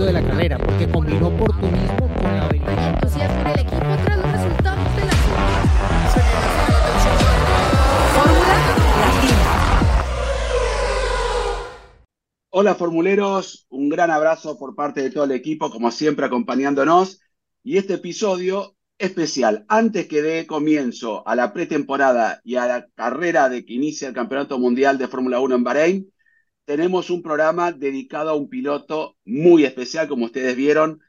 éxito de la carrera, porque combinó oportunismo con la habilidad. entusiasmo en el equipo tras los resultados de la Fórmula Latina. Hola formuleros, un gran abrazo por parte de todo el equipo, como siempre acompañándonos. Y este episodio especial, antes que dé comienzo a la pretemporada y a la carrera de que inicia el Campeonato Mundial de Fórmula 1 en Bahrein, tenemos un programa dedicado a un piloto muy especial, como ustedes vieron,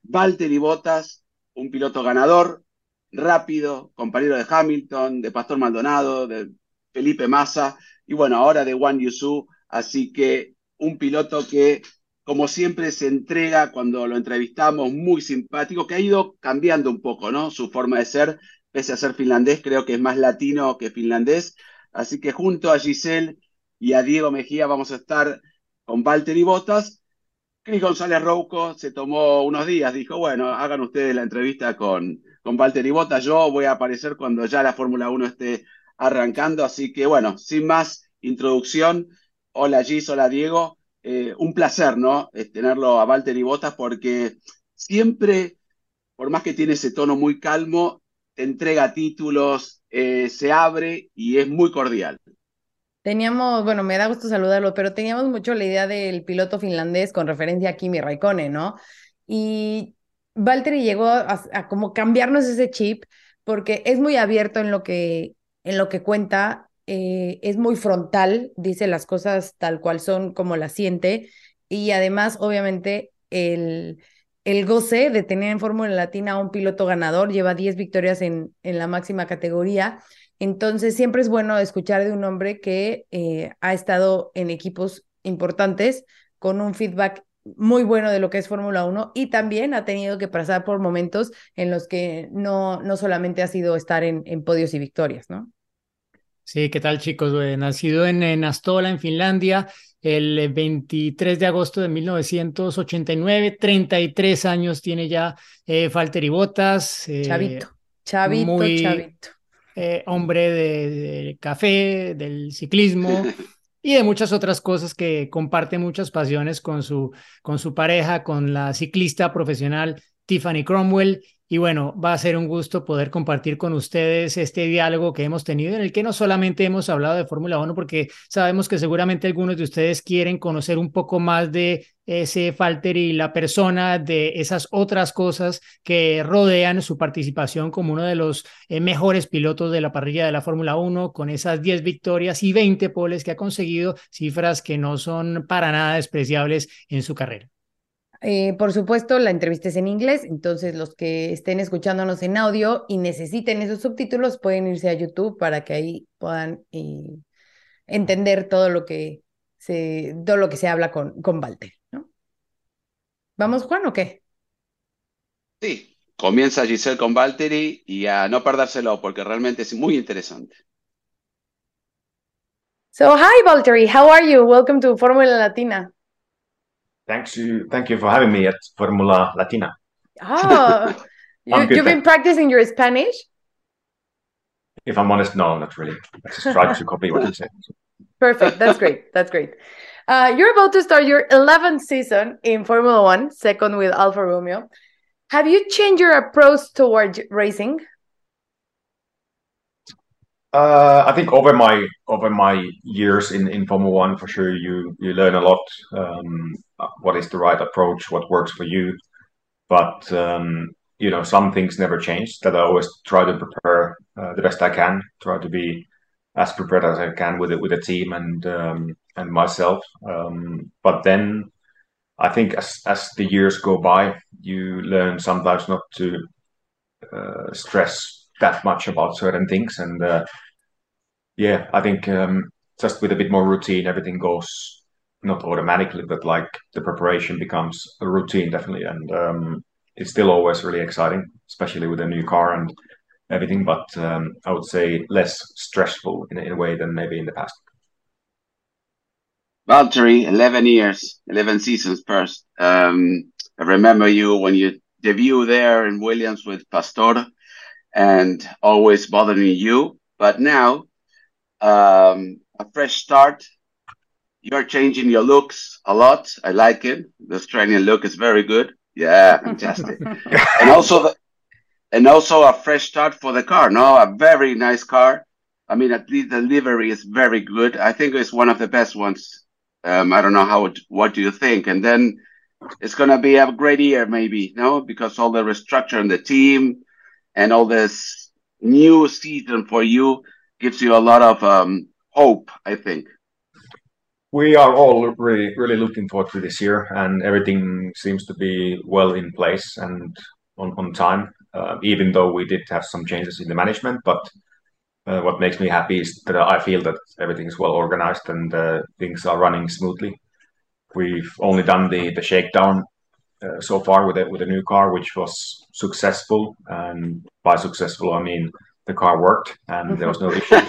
Valtteri Bottas, un piloto ganador, rápido, compañero de Hamilton, de Pastor Maldonado, de Felipe Massa y bueno, ahora de Juan Yusu, así que un piloto que como siempre se entrega cuando lo entrevistamos, muy simpático, que ha ido cambiando un poco, ¿no? Su forma de ser, pese a ser finlandés, creo que es más latino que finlandés, así que junto a Giselle y a Diego Mejía vamos a estar con Valtteri Bottas. Cris González Rouco se tomó unos días, dijo, bueno, hagan ustedes la entrevista con, con Valtteri Bottas, yo voy a aparecer cuando ya la Fórmula 1 esté arrancando, así que bueno, sin más introducción, hola Gis, hola Diego, eh, un placer, ¿no? Es tenerlo a Valtteri Bottas porque siempre, por más que tiene ese tono muy calmo, te entrega títulos, eh, se abre y es muy cordial. Teníamos, bueno, me da gusto saludarlo, pero teníamos mucho la idea del piloto finlandés con referencia a Kimi Raikkonen, ¿no? Y Valtteri llegó a, como cambiarnos ese chip porque es muy abierto en lo que, en lo que cuenta, eh, es muy frontal, dice las cosas tal cual son, como las siente, y además, obviamente, el, el goce de tener en Fórmula Latina a un piloto ganador, lleva 10 victorias en, en la máxima categoría, entonces, siempre es bueno escuchar de un hombre que eh, ha estado en equipos importantes con un feedback muy bueno de lo que es Fórmula 1 y también ha tenido que pasar por momentos en los que no, no solamente ha sido estar en, en podios y victorias, ¿no? Sí, ¿qué tal chicos? nacido en, en Astola, en Finlandia, el 23 de agosto de 1989, 33 años tiene ya eh, Valtteri Bottas. Eh, chavito, chavito, muy, chavito eh, hombre de, de, café, del ciclismo y de muchas otras cosas que comparte muchas pasiones con su, con su pareja, con la ciclista profesional Tiffany Cromwell. Y bueno, va a ser un gusto poder compartir con ustedes este diálogo que hemos tenido, en el que no solamente hemos hablado de Fórmula 1, porque sabemos que seguramente algunos de ustedes quieren conocer un poco más de ese Falter y la persona, de esas otras cosas que rodean su participación como uno de los eh, mejores pilotos de la parrilla de la Fórmula 1, con esas 10 victorias y 20 poles que ha conseguido, cifras que no son para nada despreciables en su carrera. Eh, por supuesto, la entrevista es en inglés, entonces los que estén escuchándonos en audio y necesiten esos subtítulos pueden irse a YouTube para que ahí puedan eh, entender todo lo que se, todo lo que se habla con, con Walter, ¿no? ¿Vamos, Juan, o qué? Sí, comienza Giselle con Valtteri y a no perdérselo porque realmente es muy interesante. So, hi, Valtteri, how are you? Welcome to Fórmula Latina. Thanks you, thank you for having me at Formula Latina. Oh, you, you've been practicing your Spanish? If I'm honest, no, not really. I just tried to copy what you said. Perfect. That's great. That's great. Uh, you're about to start your 11th season in Formula One, second with Alfa Romeo. Have you changed your approach towards racing? Uh, I think over my over my years in, in Formula One, for sure, you you learn a lot. Um, what is the right approach? What works for you? But um, you know, some things never change. That I always try to prepare uh, the best I can. Try to be as prepared as I can with it with the team and um, and myself. Um, but then, I think as as the years go by, you learn sometimes not to uh, stress that much about certain things and uh, yeah i think um, just with a bit more routine everything goes not automatically but like the preparation becomes a routine definitely. And um, it's still always really exciting especially with a new car and everything but um, i would say less stressful in, in, a way than maybe in the past. Valtteri, 11 years 11 seasons first. Um, i remember you when you debut there in williams with pastor and always bothering you. But now, um, a fresh start, you're changing your looks a lot. I like it. The Australian look is very good. Yeah, fantastic. and also the, and also a fresh start for the car. No, a very nice car. I mean, at least the livery is very good. I think it's one of the best ones. Um, I don't know how. What do you think? And then it's gonna be a great year, maybe. No, because all the restructure in the team and all this new season for you gives you a lot of um, hope. I think we are all really really looking forward to this year, and everything seems to be well in place and on on time. Uh, even though we did have some changes in the management, but uh, what makes me happy is that I feel that everything is well organized and uh, things are running smoothly. We've only done the the shakedown uh, so far with a with a new car, which was successful, and by successful I mean the car worked and there was no issue,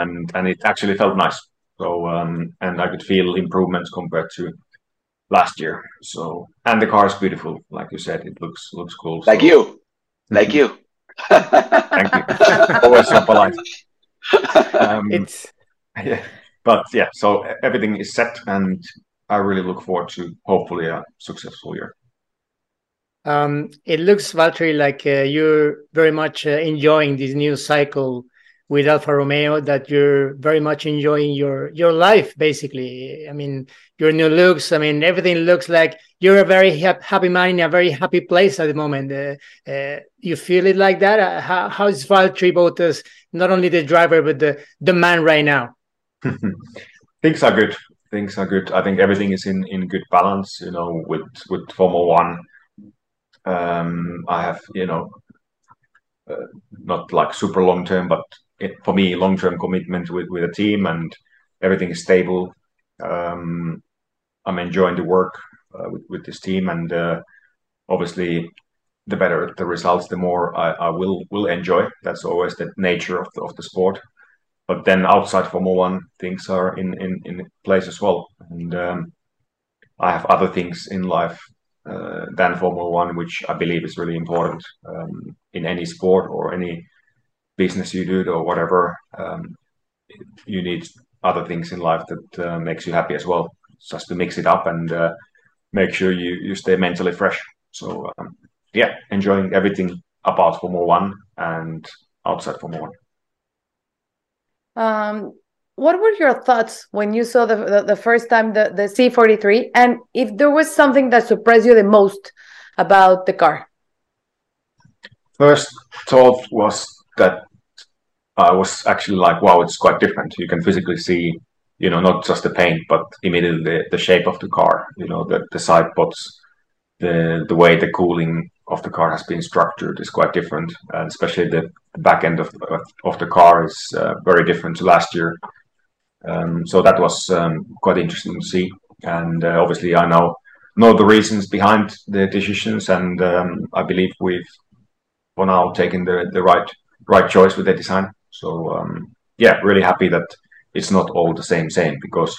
and and it actually felt nice. So um, and I could feel improvements compared to last year. So and the car is beautiful, like you said, it looks looks cool. Like so. you, like Mhm. you. Thank you. Always so polite. Um, It's yeah, but yeah, so everything is set, and I really look forward to hopefully a successful year. Um, it looks Valtteri like uh, you're very much uh, enjoying this new cycle with Alfa Romeo. That you're very much enjoying your your life, basically. I mean, your new looks. I mean, everything looks like you're a very hap- happy man in a very happy place at the moment. Uh, uh, you feel it like that? Uh, how how is Valtteri both as not only the driver but the the man right now? Things are good. Things are good. I think everything is in in good balance. You know, with with Formula One, um, I have you know uh, not like super long term, but it, for me, long term commitment with with a team, and everything is stable. Um, I'm enjoying the work uh, with with this team, and uh, obviously, the better the results, the more I, I will will enjoy. That's always the nature of the, of the sport. But then outside Formula One, things are in in in place as well, and um, I have other things in life uh, than Formula One, which I believe is really important um, in any sport or any business you do or whatever. Um, you need other things in life that uh, makes you happy as well, just to mix it up and uh, make sure you you stay mentally fresh. So um, yeah, enjoying everything about Formula One and outside Formula One. Um, what were your thoughts when you saw the the, the first time the, the C43? And if there was something that surprised you the most about the car? First thought was that I was actually like, wow, it's quite different. You can physically see, you know, not just the paint, but immediately the, the shape of the car, you know, the, the side pods, the the way the cooling of the car has been structured is quite different, and especially the back end of of, of the car is uh, very different to last year. Um, so that was um, quite interesting to see, and uh, obviously I know know the reasons behind the decisions, and um, I believe we've for now taken the the right right choice with the design. So um, yeah, really happy that it's not all the same same because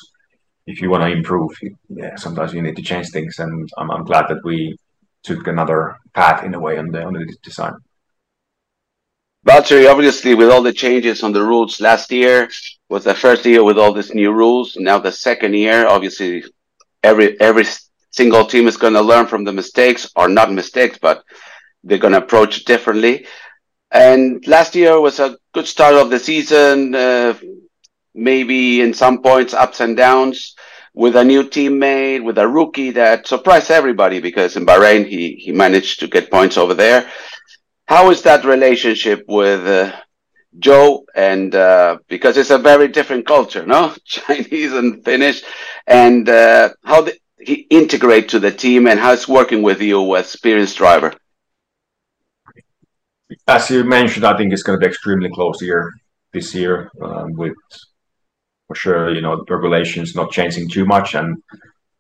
if you want to improve, yeah, sometimes you need to change things, and I'm, I'm glad that we took another path in a way on the on the design. Valtteri, obviously, with all the changes on the rules last year, was the first year with all these new rules. Now the second year, obviously, every every single team is going to learn from the mistakes, or not mistakes, but they're going to approach differently. And last year was a good start of the season, uh, maybe in some points ups and downs, with a new teammate, with a rookie that surprised everybody because in Bahrain he he managed to get points over there. How is that relationship with uh, Zhou? And uh, because it's a very different culture, no, Chinese and Finnish, and uh, how the, he integrate to the team and how it's working with you, as experienced driver. As you mentioned, I think it's going to be extremely close here this year um, with for sure, you know, the regulations not changing too much, and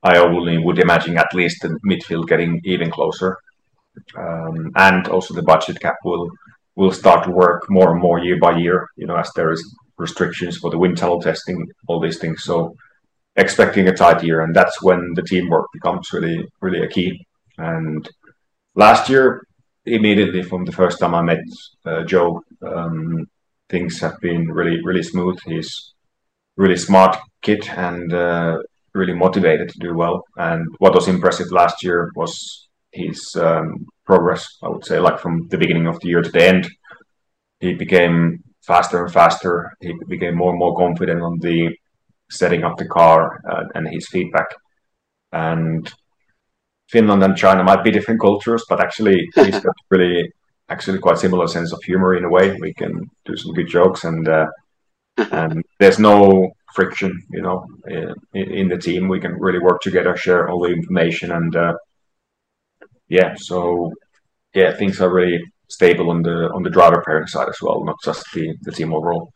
I only would imagine at least the midfield getting even closer, um, and also the budget cap will will start to work more and more year by year. You know, as there is restrictions for the wind tunnel testing, all these things. So expecting a tight year, and that's when the teamwork becomes really really a key. And last year, immediately from the first time I met uh, Zhou, um, things have been really really smooth. He's really smart kid and uh, really motivated to do well. And what was impressive last year was his um, progress. I would say, like from the beginning of the year to the end, he became faster and faster. He became more and more confident on the setting up the car uh, and his feedback. And Finland and China might be different cultures, but actually he's got really actually quite similar sense of humor in a way. We can do some good jokes and uh, and there's no friction, you know, in, in, the team. We can really work together, share all the information, and uh, yeah, so yeah, things are really stable on the on the driver pairing side as well, not just the the team overall.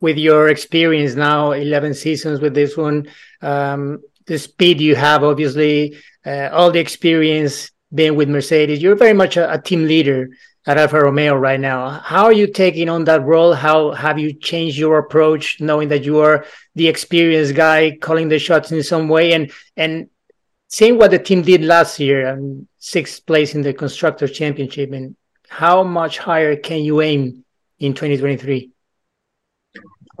With your experience now, eleven seasons with this one, um, the speed you have, obviously, uh, all the experience being with Mercedes, you're very much a, a, team leader at Alfa Romeo right now. How are you taking on that role? How have you changed your approach, knowing that you are the experienced guy calling the shots in some way, and and seeing what the team did last year and sixth place in the constructor championship, and how much higher can you aim in 2023?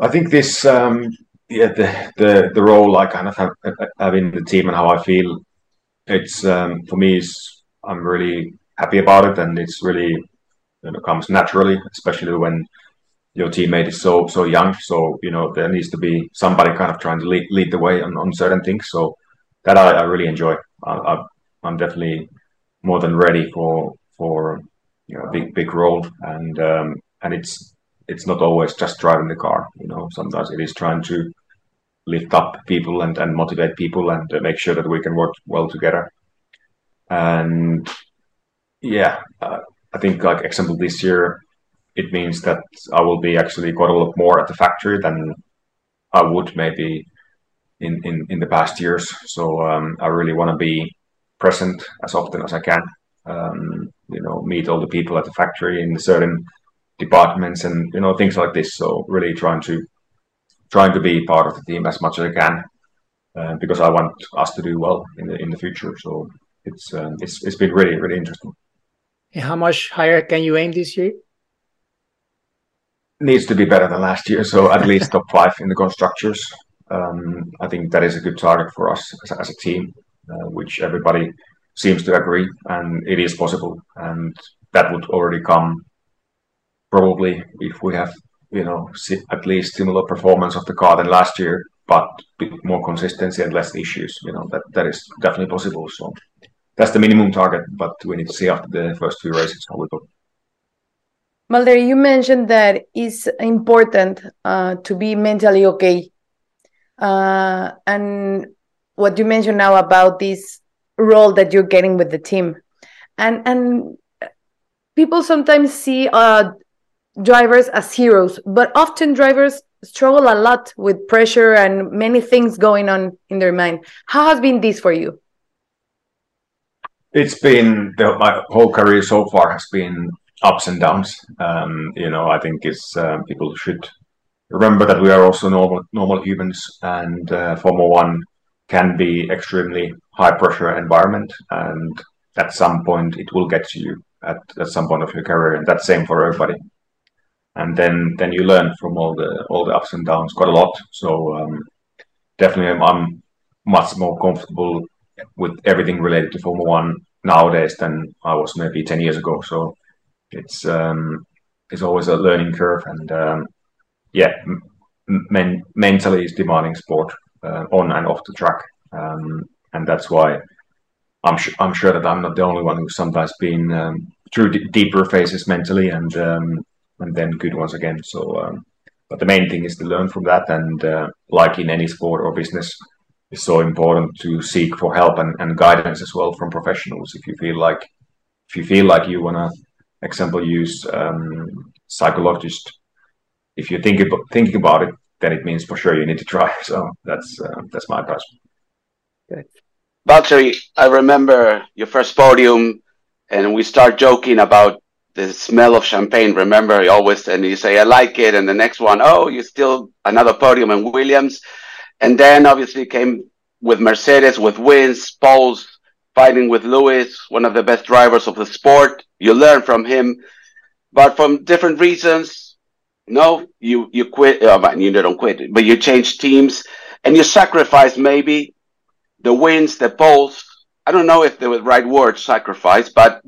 I think this, um, yeah, the, the the role I kind of have, have in the team and how I feel, it's um, for me is I'm really happy about it, and it's really you know comes naturally, especially when your teammate is so so young. So you know there needs to be somebody kind of trying to lead, lead the way on, on certain things. So that I, I really enjoy. I, am definitely more than ready for for you know a big big role, and um, and it's it's not always just driving the car. You know sometimes it is trying to lift up people and, and motivate people and uh, make sure that we can work well together and yeah, uh, I think like example this year, it means that I will be actually quite a lot more at the factory than I would maybe in in, in the past years. So um, I really want to be present as often as I can. Um, you know, meet all the people at the factory in certain departments and you know things like this. So really trying to trying to be part of the team as much as I can uh, because I want us to do well in the in the future. So it's um, it's it's been really really interesting. And how much higher can you aim this year? Needs to be better than last year, so at least top five in the constructors. Um, I think that is a good target for us as, a team, uh, which everybody seems to agree, and it is possible. And that would already come probably if we have, you know, at least similar performance of the car than last year, but more consistency and less issues. You know, that that is definitely possible. So that's the minimum target, but we need to see after the first few races how we go. Valtteri, you mentioned that it's important uh, to be mentally okay. Uh, and what you mentioned now about this role that you're getting with the team. And and people sometimes see uh, drivers as heroes, but often drivers struggle a lot with pressure and many things going on in their mind. How has been this for you? It's been the, my whole career so far has been ups and downs. Um, you know, I think it's uh, people should remember that we are also normal normal humans, and uh, Formula One can be extremely high pressure environment, and at some point it will get to you at, at some point of your career, and that's same for everybody. And then then you learn from all the all the ups and downs quite a lot. So um, definitely, I'm, I'm much more comfortable with everything related to Formula One nowadays than I was maybe ten years ago. So it's um, it's always a learning curve, and um, yeah, men- mentally is demanding sport uh, on and off the track, um, and that's why I'm sh- I'm sure that I'm not the only one who's sometimes been um, through d- deeper phases mentally, and um, and then good ones again. So. Um, but the main thing is to learn from that, and uh, like in any sport or business, it's so important to seek for help and, and guidance as well from professionals if you feel like if you feel like you want to example use um, psychologist if you're thinking about, thinking about it then it means for sure you need to try so that's uh, that's my advice Good. Valtteri, I remember your first podium and we start joking about the smell of champagne. Remember, you always and you say I like it, and the next one, oh, you still another podium in Williams. And then obviously came with Mercedes, with wins, poles, fighting with Lewis, one of the best drivers of the sport. You learn from him, but from different reasons, no, you you quit. Uh, you don't quit, but you change teams and you sacrifice maybe the wins, the poles. I don't know if the right word sacrifice, but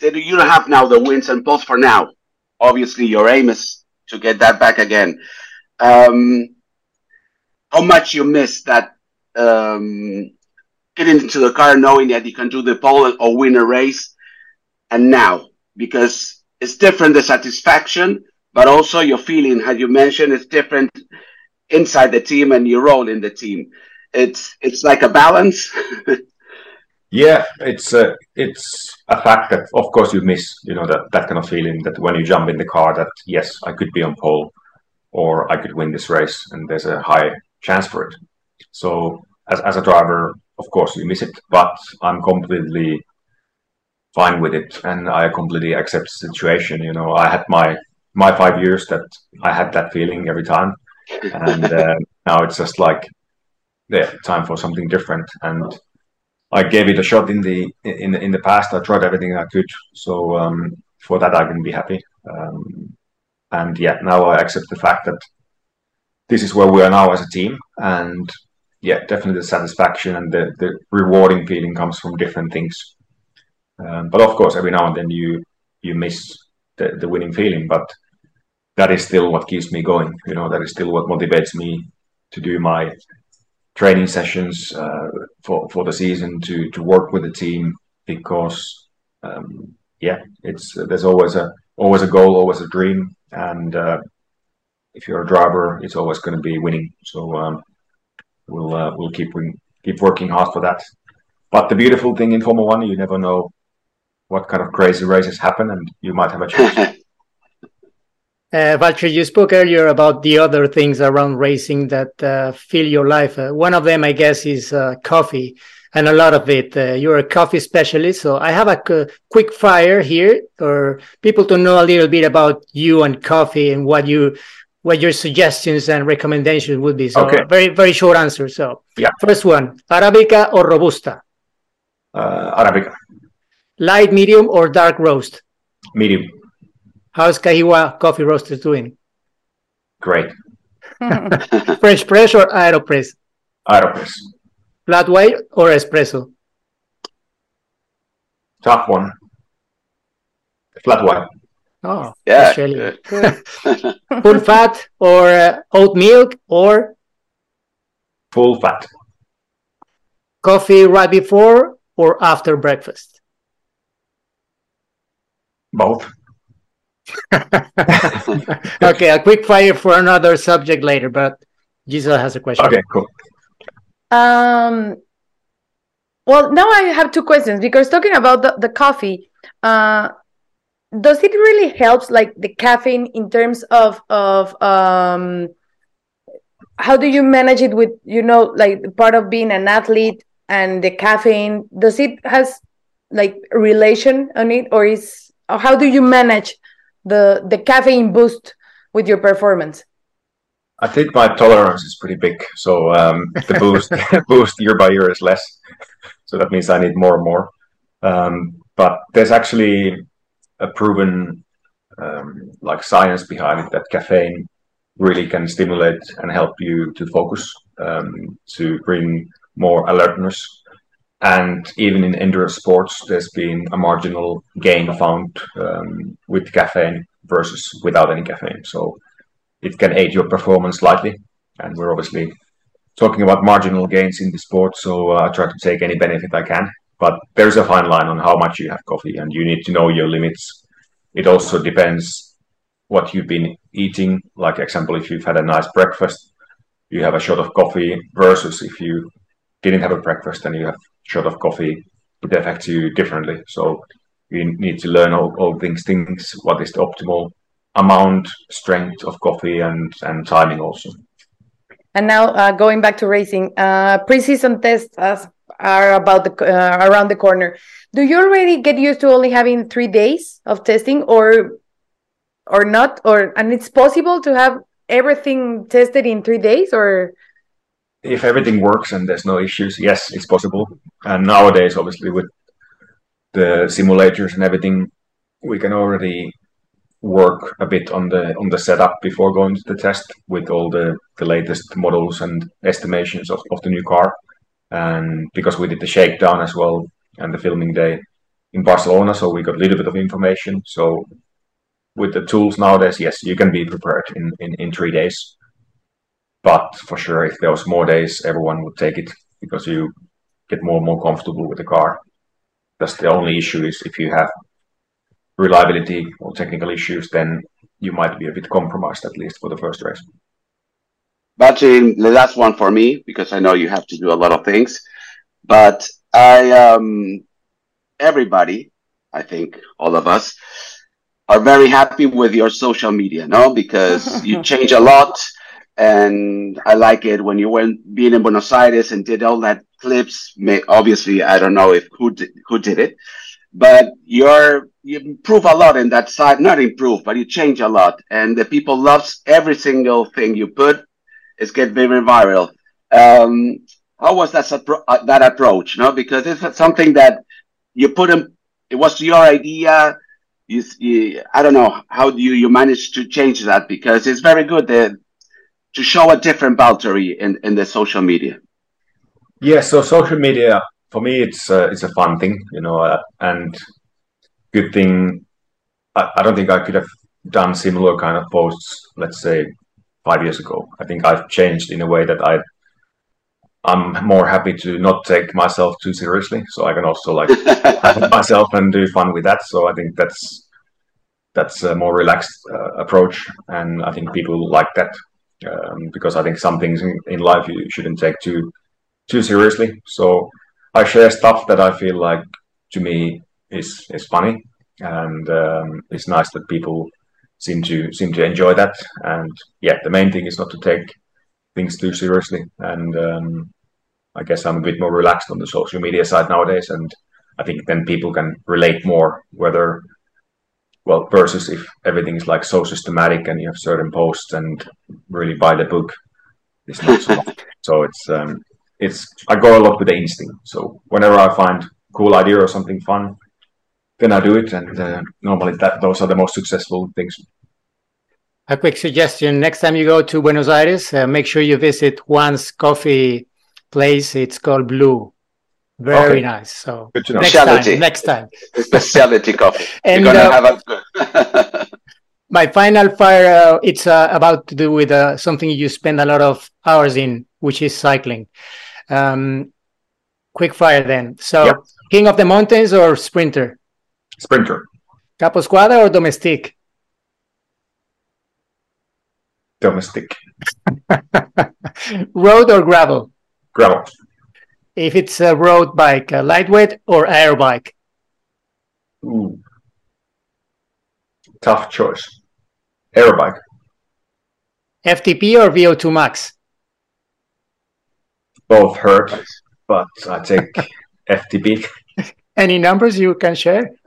you don't have now the wins and poles for now. Obviously, your aim is to get that back again. Um, how much you miss that um, getting into the car knowing that you can do the pole or win a race, and now because it's different the satisfaction, but also your feeling, as you mentioned, is different inside the team and your role in the team. It's it's like a balance. yeah, it's a it's a fact that of course you miss you know that that kind of feeling that when you jump in the car that yes I could be on pole or I could win this race and there's a high chance for it. So as as a driver, of course you miss it, but I'm completely fine with it and I completely accept the situation. You know, I had my my five years that I had that feeling every time, and uh, now it's just like yeah, time for something different. And I gave it a shot in the in in the past. I tried everything I could, so um, for that I can be happy. Um, and yeah, now I accept the fact that this is where we are now as a team, and yeah, definitely the satisfaction and the the rewarding feeling comes from different things. Um, but of course, every now and then you you miss the, the winning feeling, but that is still what keeps me going. You know, that is still what motivates me to do my training sessions uh, for for the season to to work with the team because um, yeah, it's there's always a always a goal, always a dream, and uh, if you're a driver, it's always going to be winning. So um, we'll uh, we'll keep keep working hard for that. But the beautiful thing in Formula One, you never know what kind of crazy races happen, and you might have a chance. Uh, Valtteri, you spoke earlier about the other things around racing that uh, fill your life. Uh, one of them, I guess, is uh, coffee, and a lot of it. Uh, you're a coffee specialist, so I have a quick fire here for people to know a little bit about you and coffee and what you, what your suggestions and recommendations would be. So, okay. very very short answer. So, yeah. First one: Arabica or Robusta? Uh, Arabica. Light, medium, or dark roast? Medium. How's Kahiwa Coffee Roasters doing? Great. French press or Aeropress? Aeropress. Flat white or espresso? Tough one. Flat white. Oh, yeah. Full fat or uh, oat milk or? Full fat. Coffee right before or after breakfast? Both. okay, a quick fire for another subject later, but Gisela has a question. Okay, cool. Um, well, now I have two questions because talking about the, the coffee, uh, does it really helps like the caffeine in terms of of um how do you manage it with you know like part of being an athlete and the caffeine does it has like relation on it or is or how do you manage the the caffeine boost with your performance? I think my tolerance is pretty big, so um, the boost boost year by year is less. So that means I need more and more. Um, but there's actually a proven um, like science behind it that caffeine really can stimulate and help you to focus, um, to bring more alertness and even in endurance sports, there's been a marginal gain found um, with caffeine versus without any caffeine. So it can aid your performance slightly. And we're obviously talking about marginal gains in the sport. So uh, I try to take any benefit I can. But there's a fine line on how much you have coffee, and you need to know your limits. It also depends what you've been eating. Like example, if you've had a nice breakfast, you have a shot of coffee versus if you didn't have a breakfast and you have shot of coffee, it affects you differently. So you need to learn all, all things, things, what is the optimal amount, strength of coffee and, and timing also. And now uh, going back to racing, uh, preseason tests are about the uh, around the corner. Do you already get used to only having three days of testing, or or not? Or and it's possible to have everything tested in three days, or if everything works and there's no issues, yes, it's possible. And nowadays, obviously, with the simulators and everything, we can already work a bit on the on the setup before going to the test with all the the latest models and estimations of, of the new car. And because we did the shakedown as well and the filming day in barcelona so we got a little bit of information. So with the tools nowadays yes you can be prepared in in, in three days but for sure if there was more days everyone would take it because you get more and more comfortable with the car that's the only issue is if you have reliability or technical issues, then you might be a bit compromised at least for the first race. Actually, the last one for me because I know you have to do a lot of things, but I um everybody, I think all of us are very happy with your social media, no? Because you change a lot and I like it when you went being in Buenos Aires and did all that clips. May, obviously, I don't know if who did, who did it, but you're you improve a lot in that side. Not improve, but you change a lot, and the people loves every single thing you put. It's get very viral. Um, how was that uh, that approach? No, because it's something that you put in. It was your idea. You, you, I don't know how do you you manage to change that because it's very good that, to show a different Valtteri in in the social media. Yeah, so social media for me it's uh, it's a fun thing, you know, uh, and good thing. I, I, don't think I could have done similar kind of posts, let's say, five years ago. I think I've changed in a way that I I'm more happy to not take myself too seriously, so I can also like myself and do fun with that. So I think that's that's a more relaxed uh, approach, and I think people like that um, because I think some things in, in life you shouldn't take too too seriously. So I share stuff that I feel like to me is is funny, and um, it's nice that people seem to seem to enjoy that. And yeah, the main thing is not to take things too seriously. And um, I guess I'm a bit more relaxed on the social media side nowadays, and I think then people can relate more whether well versus if everything is like so systematic and you have certain posts and really buy the book it's not so so it's um it's I go a lot with the instinct. So whenever I find cool idea or something fun, then I do it, and uh, normally that those are the most successful things. A quick suggestion: next time you go to Buenos Aires, uh, make sure you visit Juan's coffee place. It's called Blue. Very okay. nice. So Good to know. next time, next time, specialty coffee. and You're gonna uh, have a my final fire. Uh, it's uh, about to do with uh, something you spend a lot of hours in, which is cycling. Um, quick fire then. So, yep. King of the Mountains or Sprinter? Sprinter. Caposquadra or domestic? Domestic. road or gravel? Gravel. If it's a road bike, a lightweight or aero bike? Ooh. Tough choice. Aero bike. FTP or VO2 max? both hurt, but I take FTP. Any numbers you can share?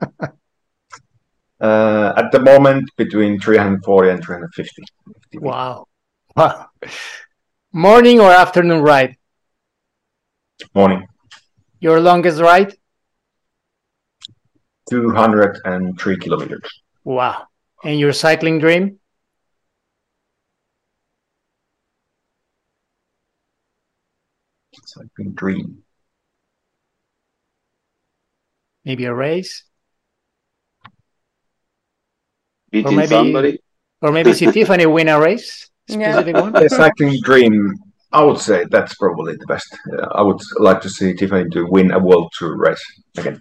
uh, at the moment, between 340 and 350. FTP. Wow. Wow. Morning or afternoon ride? Morning. Your longest ride? 203 kilometers. Wow. And your cycling dream? cycling dream. Maybe a race. Beating or maybe, somebody. Or maybe see Tiffany win a race. Specific Yeah. one. The cycling dream, I would say that's probably the best. Uh, I would like to see Tiffany to win a World Tour race again.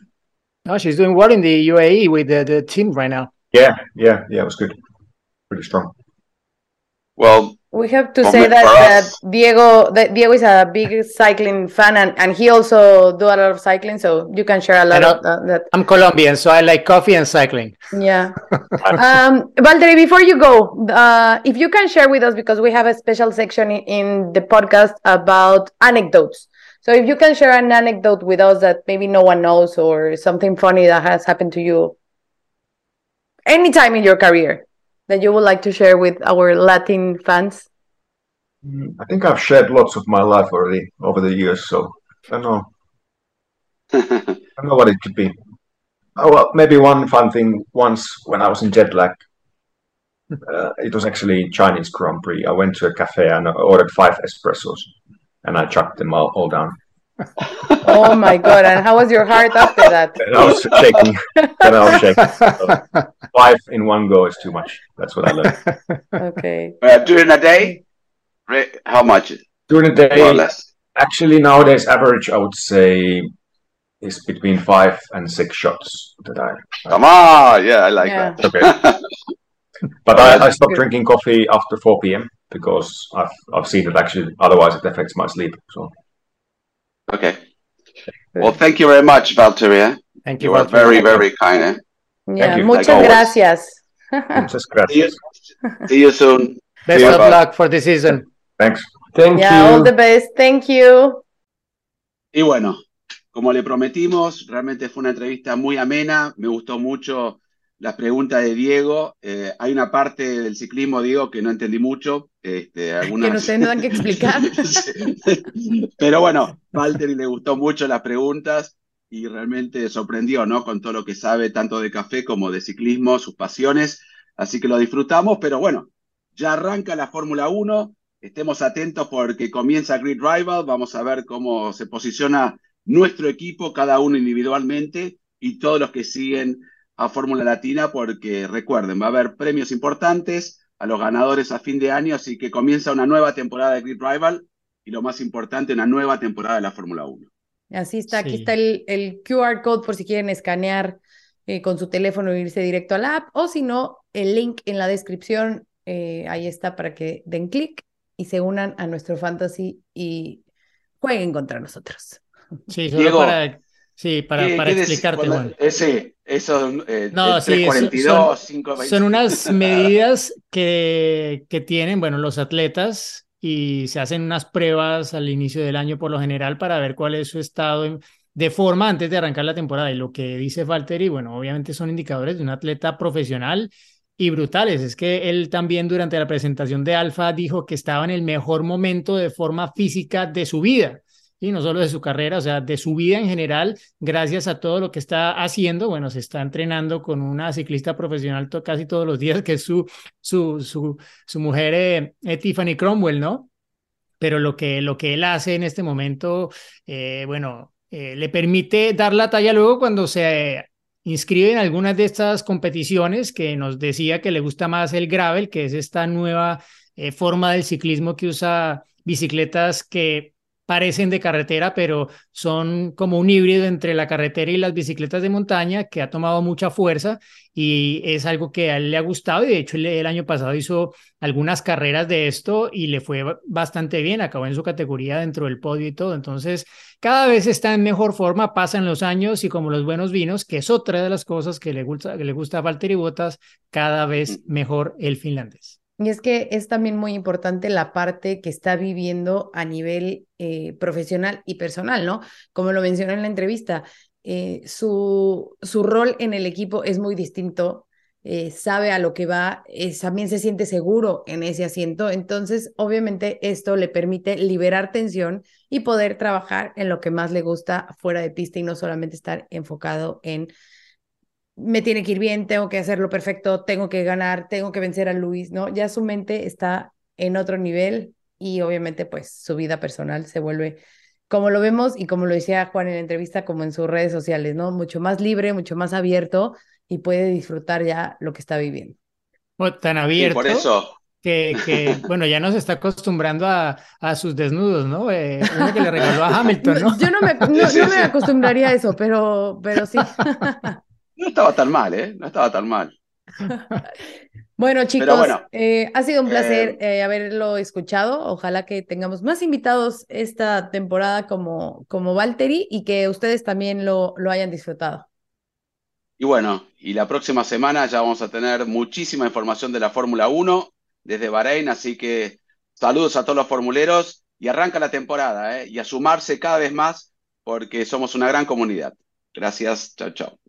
Oh, she's doing well in the UAE with the, the team right now. Yeah, yeah, yeah, it was good. Pretty strong. Well, We have to say that, that Diego that Diego is a big cycling fan and, and he also do a lot of cycling, so you can share a lot of that, that. I'm Colombian, so I like coffee and cycling. Yeah. um, Valtteri, before you go, uh, if you can share with us because we have a special section in, in the podcast about anecdotes. So if you can share an anecdote with us that maybe no one knows or something funny that has happened to you anytime in your career that you would like to share with our Latin fans. Mm, I think I've shared lots of my life already over the years, so I don't know. I don't know what it could be. Oh well, maybe one fun thing. Once when I was in jet lag, uh, it was actually Chinese Grand Prix. I went to a cafe and I ordered five espressos, and I chucked them all, all down. Oh my God. And how was your heart after that? And I was shaking. and I was shaking. So five in one go is too much. That's what I learned. Okay. Uh, during a day, re- how much? During the More or day, less. actually nowadays average I would say is between five and six shots that I. Come on, yeah, I like Yeah. that. Okay. But I, I stopped drinking coffee after 4 p.m. because I've I've seen that actually otherwise it affects my sleep. So okay. Well, thank you very much, Valteria. Thank you. You are Valtteri. very, very kind. Eh? Yeah, you. muchas Like gracias. muchas See you, gracias. see you soon. Best of bye. luck for the season. Thanks. Thank Yeah, all you. the best. Thank you. Y bueno, como le prometimos, realmente fue una entrevista muy amena. Me gustó mucho las preguntas de Diego. Eh, hay una parte del ciclismo, Diego, que no entendí mucho. Este, algunas... Que tendrán que explicar. Pero bueno, Valtteri le gustó mucho las preguntas y realmente sorprendió, ¿no? Con todo lo que sabe, tanto de café como de ciclismo, sus pasiones. Así que lo disfrutamos, pero bueno, ya arranca la Fórmula 1. Estemos atentos porque comienza Grid Rival. Vamos a ver cómo se posiciona nuestro equipo, cada uno individualmente y todos los que siguen a Fórmula Latina, porque recuerden, va a haber premios importantes a los ganadores a fin de año, así que comienza una nueva temporada de Grid Rival y lo más importante, una nueva temporada de la Fórmula 1. Así está, aquí Sí. está el, el QR code por si quieren escanear eh, con su teléfono e irse directo a la app, o si no, el link en la descripción, eh, ahí está para que den clic y se unan a nuestro fantasy y jueguen contra nosotros. Sí, solo Diego, para, sí, para, ¿Qué- para qué decís explicarte, Juan. Ese, esos eh, No, sí, eso- 342, 520. Son unas medidas que, que tienen, bueno, los atletas y se hacen unas pruebas al inicio del año por lo general para ver cuál es su estado de forma antes de arrancar la temporada. Y lo que dice Valtteri, bueno, obviamente son indicadores de un atleta profesional y brutales. Es que él también durante la presentación de Alfa dijo que estaba en el mejor momento de forma física de su vida. Y no solo de su carrera, o sea, de su vida en general, gracias a todo lo que está haciendo. Bueno, se está entrenando con una ciclista profesional to- casi todos los días, que es su, su, su, su mujer eh, eh, Tiffany Cromwell, ¿no? Pero lo que, lo que él hace en este momento, eh, bueno, eh, le permite dar la talla luego cuando se inscribe en algunas de estas competiciones que nos decía que le gusta más el gravel, que es esta nueva eh, forma del ciclismo que usa bicicletas que parecen de carretera, pero son como un híbrido entre la carretera y las bicicletas de montaña que ha tomado mucha fuerza y es algo que a él le ha gustado. Y de hecho el año pasado hizo algunas carreras de esto y le fue bastante bien, acabó en su categoría dentro del podio y todo, entonces cada vez está en mejor forma, pasan los años y como los buenos vinos, que es otra de las cosas que le gusta, que le gusta a Valtteri Bottas, cada vez mejor el finlandés. Y es que es también muy importante la parte que está viviendo a nivel eh, profesional y personal, ¿no? Como lo mencioné en la entrevista, eh, su, su rol en el equipo es muy distinto, eh, sabe a lo que va, también se siente seguro en ese asiento, entonces obviamente esto le permite liberar tensión y poder trabajar en lo que más le gusta fuera de pista y no solamente estar enfocado en me tiene que ir bien, tengo que hacerlo perfecto, tengo que ganar, tengo que vencer a Luis, ¿no? Ya su mente está en otro nivel y obviamente pues su vida personal se vuelve, como lo vemos y como lo decía Juan en la entrevista, como en sus redes sociales, ¿no? Mucho más libre, mucho más abierto y puede disfrutar ya lo que está viviendo. Bueno, tan Y abierto por eso, que, que, bueno, ya no se está acostumbrando a, a sus desnudos, ¿no? Eh, uno que le regaló a Hamilton, ¿no? Yo no me, no, me acostumbraría a eso, pero, pero sí. No estaba tan mal, ¿eh? No estaba tan mal. Bueno, chicos, bueno, eh, ha sido un placer eh, eh, haberlo escuchado. Ojalá que tengamos más invitados esta temporada como, como Valtteri y que ustedes también lo, lo hayan disfrutado. Y bueno, y la próxima semana ya vamos a tener muchísima información de la Fórmula 1 desde Bahrein, así que saludos a todos los formuleros y arranca la temporada, ¿eh? Y a sumarse cada vez más porque somos una gran comunidad. Gracias, chao, chao.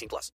18 plus.